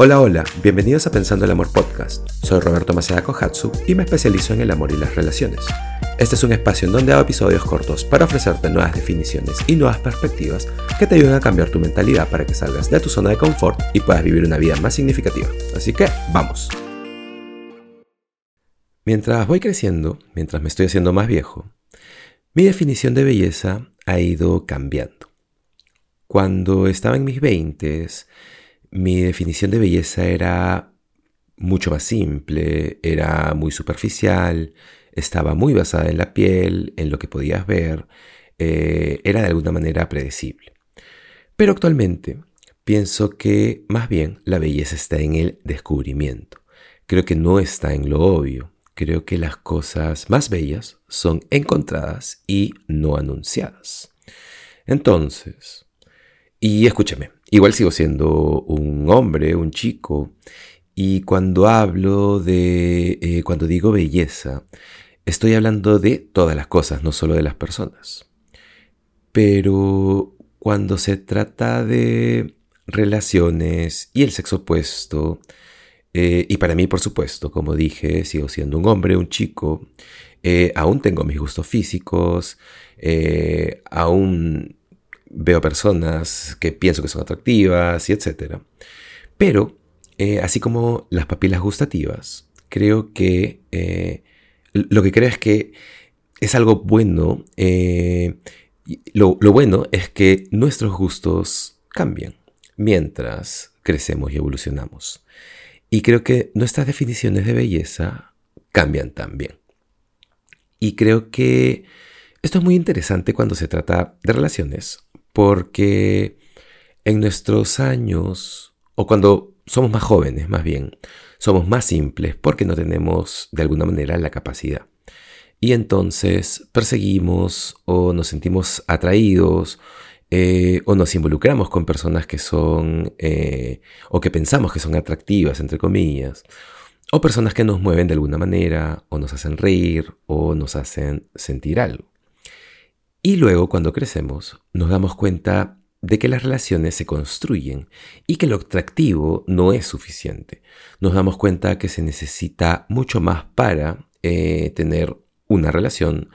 Hola, hola, bienvenidos a Pensando el Amor Podcast. Soy Roberto Maceda Kohatsu y me especializo en el amor y las relaciones. Este es un espacio en donde hago episodios cortos para ofrecerte nuevas definiciones y nuevas perspectivas que te ayuden a cambiar tu mentalidad para que salgas de tu zona de confort y puedas vivir una vida más significativa. Así que, vamos. Mientras voy creciendo, mientras me estoy haciendo más viejo, mi definición de belleza ha ido cambiando. Cuando estaba en mis veintes, mi definición de belleza era mucho más simple, era muy superficial, estaba muy basada en la piel, en lo que podías ver, eh, era de alguna manera predecible. Pero actualmente pienso que más bien la belleza está en el descubrimiento. Creo que no está en lo obvio. Creo que las cosas más bellas son encontradas y no anunciadas. Entonces, y escúchame, igual sigo siendo un hombre, un chico, y cuando hablo de, eh, cuando digo belleza, estoy hablando de todas las cosas, no solo de las personas. Pero cuando se trata de relaciones y el sexo opuesto, eh, y para mí, por supuesto, como dije, sigo siendo un hombre, un chico, eh, aún tengo mis gustos físicos, aún veo personas que pienso que son atractivas y etc. Pero, eh, así como las papilas gustativas, creo que eh, lo que creo es que es algo bueno. Eh, lo, bueno es que nuestros gustos cambian mientras crecemos y evolucionamos. Y creo que nuestras definiciones de belleza cambian también. Y creo que esto es muy interesante cuando se trata de relaciones, porque en nuestros años, o cuando somos más jóvenes más bien, somos más simples porque no tenemos de alguna manera la capacidad. Y entonces perseguimos o nos sentimos atraídos eh, o nos involucramos con personas que son eh, o que pensamos que son atractivas, entre comillas, o personas que nos mueven de alguna manera o nos hacen reír o nos hacen sentir algo. Y luego, cuando crecemos, nos damos cuenta de que las relaciones se construyen y que lo atractivo no es suficiente. Nos damos cuenta que se necesita mucho más para eh, tener una relación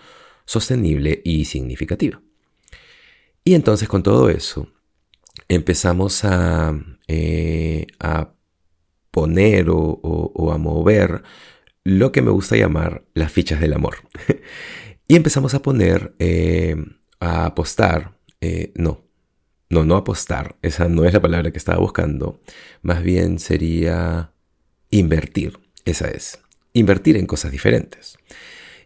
sostenible y significativa. Y entonces con todo eso empezamos a, eh, a poner o a mover lo que me gusta llamar las fichas del amor. Y empezamos a poner, eh, a apostar, eh, no, no, no apostar, esa no es la palabra que estaba buscando, más bien sería invertir, esa es, invertir en cosas diferentes.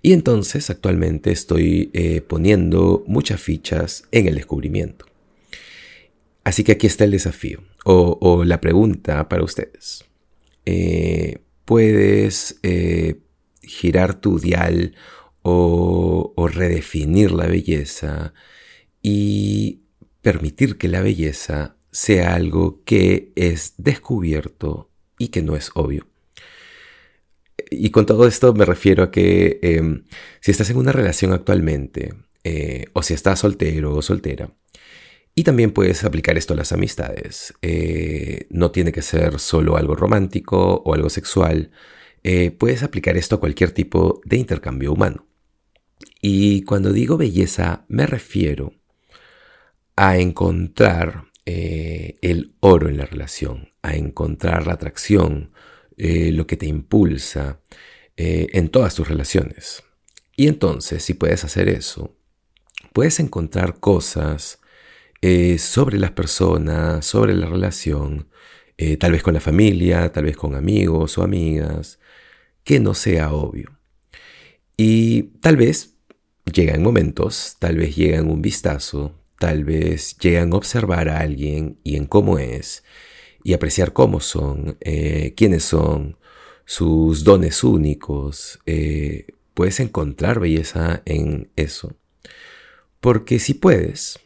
Y entonces actualmente estoy eh, poniendo muchas fichas en el descubrimiento. Así que aquí está el desafío o, la pregunta para ustedes. ¿Puedes girar tu dial o, redefinir la belleza y permitir que la belleza sea algo que es descubierto y que no es obvio. Y con todo esto me refiero a que em, si estás en una relación actualmente, eh, o si estás soltero o soltera, y también puedes aplicar esto a las amistades, eh, no tiene que ser solo algo romántico o algo sexual, eh, puedes aplicar esto a cualquier tipo de intercambio humano. Y cuando digo belleza me refiero a encontrar eh, el oro en la relación, a encontrar la atracción, eh, lo que te impulsa eh, en todas tus relaciones. Y entonces, si puedes hacer eso, puedes encontrar cosas sobre las personas, sobre la relación, tal vez con la familia, tal vez con amigos o amigas, que no sea obvio. Y tal vez llegan momentos, tal vez llegan un vistazo, tal vez llegan a observar a alguien y en cómo es, y apreciar cómo son, eh, quiénes son, sus dones únicos. Eh, puedes encontrar belleza en eso. Porque si puedes,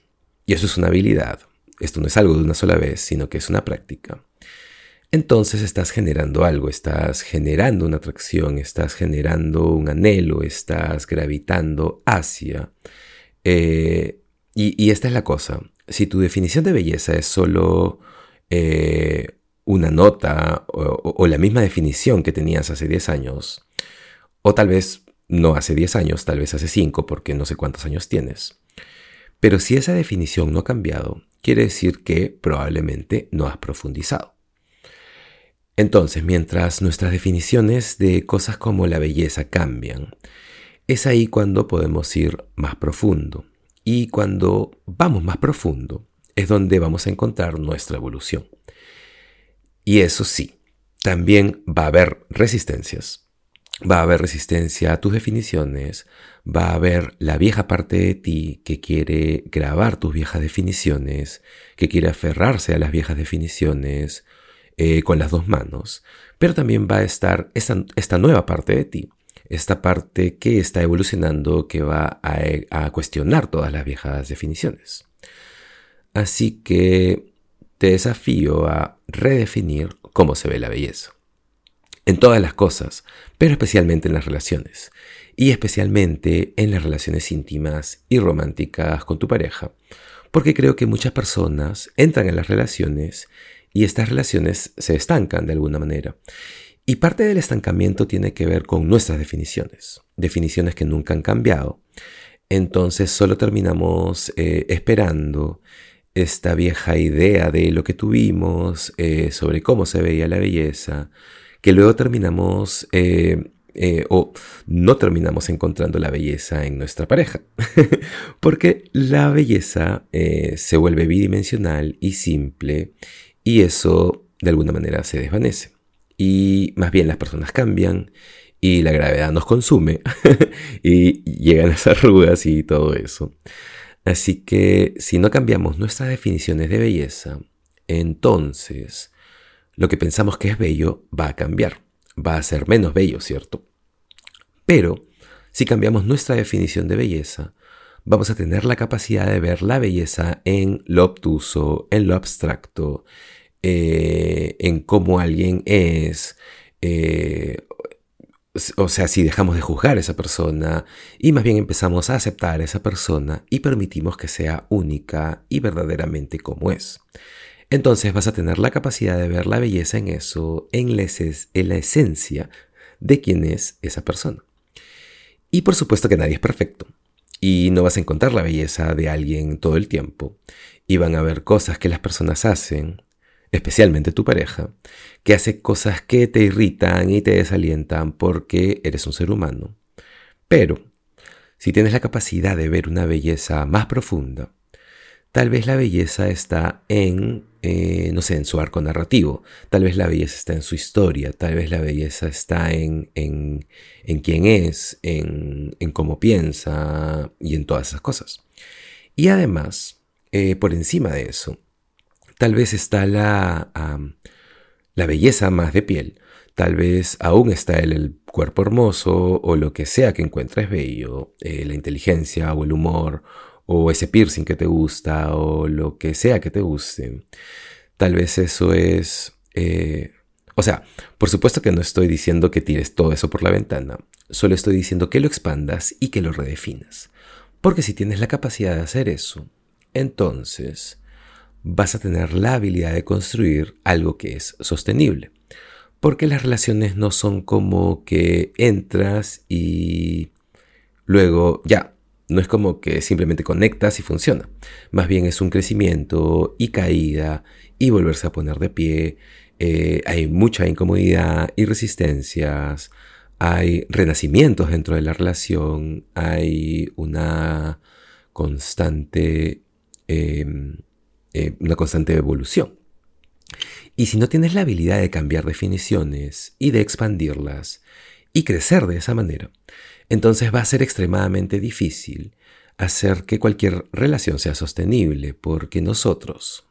y eso es una habilidad, esto no es algo de una sola vez, sino que es una práctica, entonces estás generando algo, estás generando una atracción, estás generando un anhelo, estás gravitando hacia. Eh, y, esta es la cosa, si tu definición de belleza es solo eh, una nota o, la misma definición que tenías hace 10 años, o tal vez no hace 10 años, tal vez hace 5, porque no sé cuántos años tienes. Pero si esa definición no ha cambiado, quiere decir que probablemente no has profundizado. Entonces, mientras nuestras definiciones de cosas como la belleza cambian, es ahí cuando podemos ir más profundo. Y cuando vamos más profundo, es donde vamos a encontrar nuestra evolución. Y eso sí, también va a haber resistencias. Va a haber resistencia a tus definiciones, va a haber la vieja parte de ti que quiere grabar tus viejas definiciones, que quiere aferrarse a las viejas definiciones eh, con las dos manos, pero también va a estar esta, nueva parte de ti, esta parte que está evolucionando, que va a, a cuestionar todas las viejas definiciones. Así que te desafío a redefinir cómo se ve la belleza. En todas las cosas, pero especialmente en las relaciones. Y especialmente en las relaciones íntimas y románticas con tu pareja. Porque creo que muchas personas entran en las relaciones y estas relaciones se estancan de alguna manera. Y parte del estancamiento tiene que ver con nuestras definiciones. Definiciones que nunca han cambiado. Entonces solo terminamos eh, esperando esta vieja idea de lo que tuvimos, eh, sobre cómo se veía la belleza, que luego terminamos eh, o no terminamos encontrando la belleza en nuestra pareja, porque la belleza se vuelve bidimensional y simple y eso de alguna manera se desvanece. Y más bien las personas cambian y la gravedad nos consume y llegan las arrugas y todo eso. Así que si no cambiamos nuestras definiciones de belleza, entonces lo que pensamos que es bello va a cambiar, va a ser menos bello, ¿cierto? Pero si cambiamos nuestra definición de belleza, vamos a tener la capacidad de ver la belleza en lo obtuso, en lo abstracto, eh, en cómo alguien es, eh, o sea, si dejamos de juzgar a esa persona y más bien empezamos a aceptar a esa persona y permitimos que sea única y verdaderamente como es. Entonces vas a tener la capacidad de ver la belleza en eso, en la, en la esencia de quién es esa persona. Y por supuesto que nadie es perfecto. Y no vas a encontrar la belleza de alguien todo el tiempo. Y van a haber cosas que las personas hacen especialmente tu pareja, que hace cosas que te irritan y te desalientan porque eres un ser humano. Pero, si tienes la capacidad de ver una belleza más profunda, tal vez la belleza está en, eh, no sé, en su arco narrativo, tal vez la belleza está en su historia, tal vez la belleza está en, en, en quién es, en, en, cómo piensa y en todas esas cosas. Y además, eh, por encima de eso, Tal vez está la, la belleza más de piel. Tal vez aún está el, cuerpo hermoso o lo que sea que encuentres bello, eh, la inteligencia o el humor o ese piercing que te gusta o lo que sea que te guste. Tal vez eso es... Eh, o sea, por supuesto que no estoy diciendo que tires todo eso por la ventana, solo estoy diciendo que lo expandas y que lo redefinas. Porque si tienes la capacidad de hacer eso, entonces vas a tener la habilidad de construir algo que es sostenible. Porque las relaciones no son como que entras y luego ya, no es como que simplemente conectas y funciona. Más bien es un crecimiento y caída y volverse a poner de pie. Eh, hay mucha incomodidad y resistencias. Hay renacimientos dentro de la relación. Hay una constante... Em, eh, una constante evolución. Y si no tienes la habilidad de cambiar definiciones y de expandirlas y crecer de esa manera, entonces va a ser extremadamente difícil hacer que cualquier relación sea sostenible porque nosotros,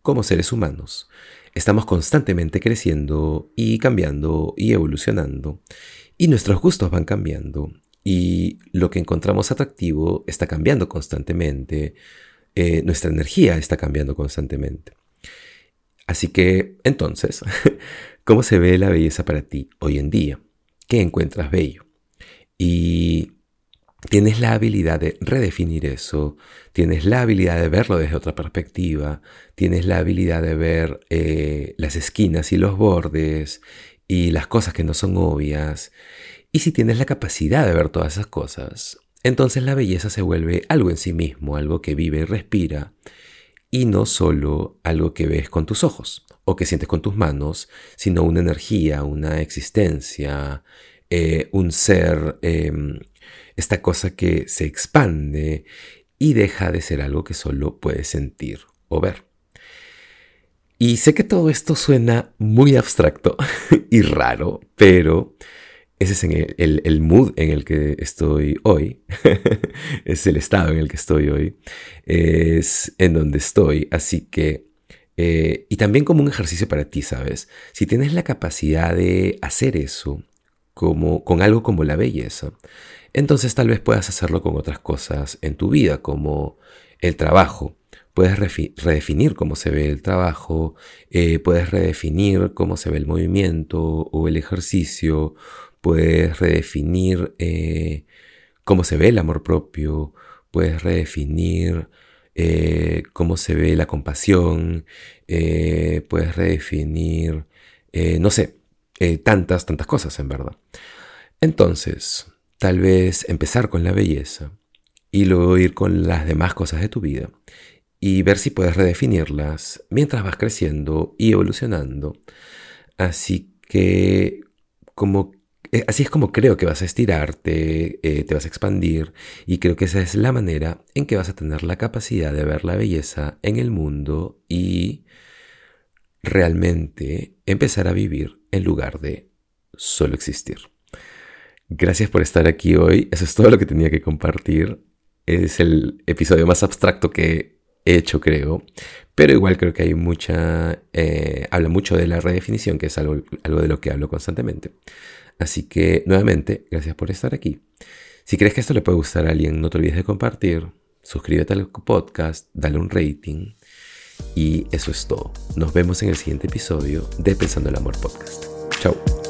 como seres humanos, estamos constantemente creciendo y cambiando y evolucionando y nuestros gustos van cambiando y lo que encontramos atractivo está cambiando constantemente, eh, nuestra energía está cambiando constantemente. Así que, entonces, ¿cómo se ve la belleza para ti hoy en día? ¿Qué encuentras bello? Y tienes la habilidad de redefinir eso, tienes la habilidad de verlo desde otra perspectiva, tienes la habilidad de ver eh, las esquinas y los bordes y las cosas que no son obvias. Y si tienes la capacidad de ver todas esas cosas, entonces la belleza se vuelve algo en sí mismo, algo que vive y respira, y no solo algo que ves con tus ojos o que sientes con tus manos, sino una energía, una existencia, eh, un ser, em, esta cosa que se expande y deja de ser algo que solo puedes sentir o ver. Y sé que todo esto suena muy abstracto y raro, pero ese es el, mood en el que estoy hoy, es el estado en el que estoy hoy, es en donde estoy, así que, eh, y también como un ejercicio para ti, ¿sabes? Si tienes la capacidad de hacer eso como, con algo como la belleza, entonces tal vez puedas hacerlo con otras cosas en tu vida, como el trabajo. Puedes redefinir cómo se ve el trabajo, eh, puedes redefinir cómo se ve el movimiento o el ejercicio, puedes redefinir eh, cómo se ve el amor propio, puedes redefinir eh, cómo se ve la compasión, puedes redefinir, no sé, tantas, tantas cosas en verdad. Entonces, tal vez empezar con la belleza y luego ir con las demás cosas de tu vida y ver si puedes redefinirlas mientras vas creciendo y evolucionando. Así que como eh, así es como creo que vas a estirarte, eh, te vas a expandir y creo que esa es la manera en que vas a tener la capacidad de ver la belleza en el mundo y realmente empezar a vivir en lugar de solo existir. Gracias por estar aquí hoy. Eso es todo lo que tenía que compartir. Es el episodio más abstracto que he hecho, creo. Pero igual creo que hay mucha... Eh, habla mucho de la redefinición, que es algo, algo de lo que hablo constantemente. Así que nuevamente, gracias por estar aquí. Si crees que esto le puede gustar a alguien, no te olvides de compartir, suscríbete al podcast, dale un rating y eso es todo. Nos vemos en el siguiente episodio de Pensando el Amor Podcast. Chao.